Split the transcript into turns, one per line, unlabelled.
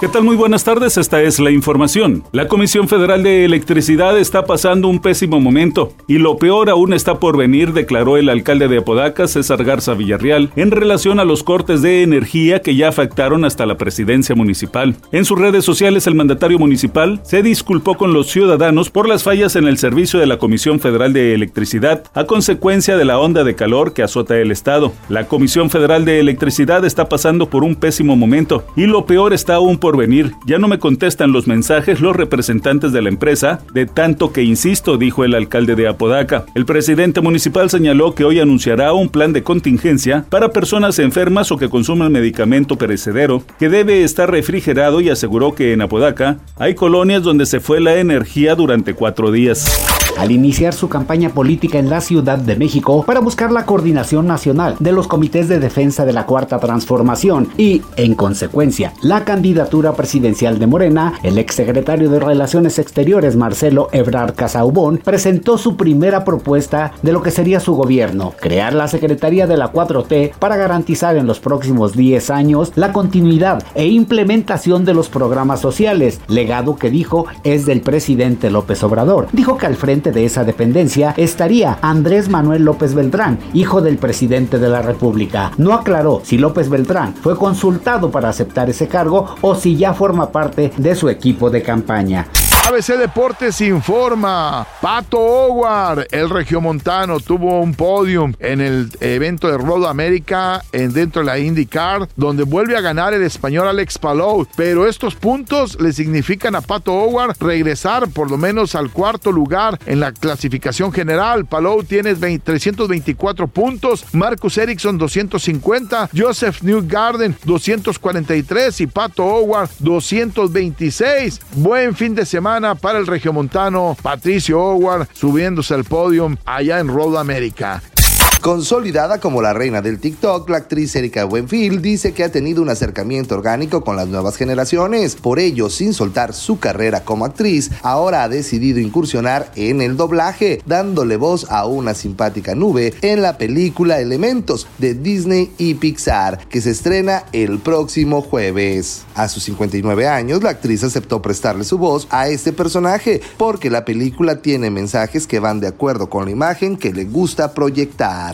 ¿Qué tal? Muy buenas tardes, esta es la información. La Comisión Federal de Electricidad está pasando un pésimo momento y lo peor aún está por venir, declaró el alcalde de Apodaca, César Garza Villarreal, en relación a los cortes de energía que ya afectaron hasta la presidencia municipal. En sus redes sociales, el mandatario municipal se disculpó con los ciudadanos por las fallas en el servicio de la Comisión Federal de Electricidad a consecuencia de la onda de calor que azota el estado. La Comisión Federal de Electricidad está pasando por un pésimo momento y lo peor está aún por venir. Ya no me contestan los mensajes los representantes de la empresa, de tanto que insisto, dijo el alcalde de Apodaca. El presidente municipal señaló que hoy anunciará un plan de contingencia para personas enfermas o que consuman medicamento perecedero, que debe estar refrigerado y aseguró que en Apodaca hay colonias donde se fue la energía durante cuatro días
al iniciar su campaña política en la Ciudad de México para buscar la coordinación nacional de los comités de defensa de la Cuarta Transformación y, en consecuencia, la candidatura presidencial de Morena, el exsecretario de Relaciones Exteriores Marcelo Ebrard Casaubón presentó su primera propuesta de lo que sería su gobierno, crear la Secretaría de la 4T para garantizar en los próximos 10 años la continuidad e implementación de los programas sociales, legado que dijo es del presidente López Obrador. Dijo que al frente de esa dependencia estaría Andrés Manuel López Beltrán, hijo del presidente de la República. No aclaró si López Beltrán fue consultado para aceptar ese cargo o si ya forma parte de su equipo de campaña.
ABC Deportes informa. Pato Howard, el regiomontano, tuvo un podium en el evento de Road America en, dentro de la IndyCar, donde vuelve a ganar el español Alex Palou. Pero estos puntos le significan a Pato Howard regresar por lo menos al cuarto lugar en la clasificación general. Palou tiene 324 puntos, Marcus Ericsson 250, Joseph Newgarden 243 y Pato Howard 226. Buen fin de para el regiomontano Patricio Howard subiéndose al podio allá en Road America.
Consolidada como la reina del TikTok, la actriz Erika Buenfield dice que ha tenido un acercamiento orgánico con las nuevas generaciones. Por ello, sin soltar su carrera como actriz, ahora ha decidido incursionar en el doblaje, dándole voz a una simpática nube en la película Elementos de Disney y Pixar, que se estrena el próximo jueves. A sus 59 años, la actriz aceptó prestarle su voz a este personaje porque la película tiene mensajes que van de acuerdo con la imagen que le gusta proyectar.